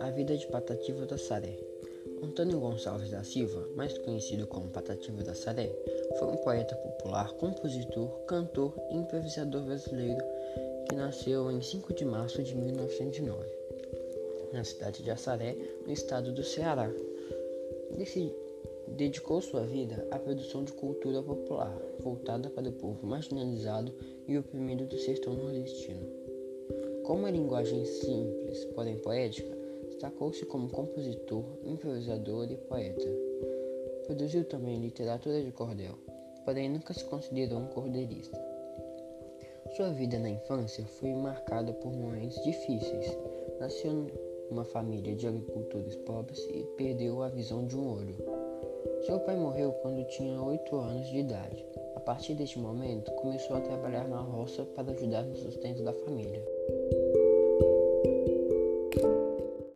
A vida de Patativa da Saré. Antônio Gonçalves da Silva, mais conhecido como Patativa da Saré, foi um poeta popular, compositor, cantor e improvisador brasileiro que nasceu em 5 de março de 1909, na cidade de Assaré, no estado do Ceará. Dedicou sua vida à produção de cultura popular, voltada para o povo marginalizado e oprimido do sertão nordestino. Com uma linguagem simples, porém poética, destacou-se como compositor, improvisador e poeta. Produziu também literatura de cordel, porém nunca se considerou um cordeirista. Sua vida na infância foi marcada por momentos difíceis. Nasceu numa família de agricultores pobres e perdeu a visão de um olho. Seu pai morreu quando tinha 8 anos de idade. A partir deste momento, começou a trabalhar na roça para ajudar no sustento da família.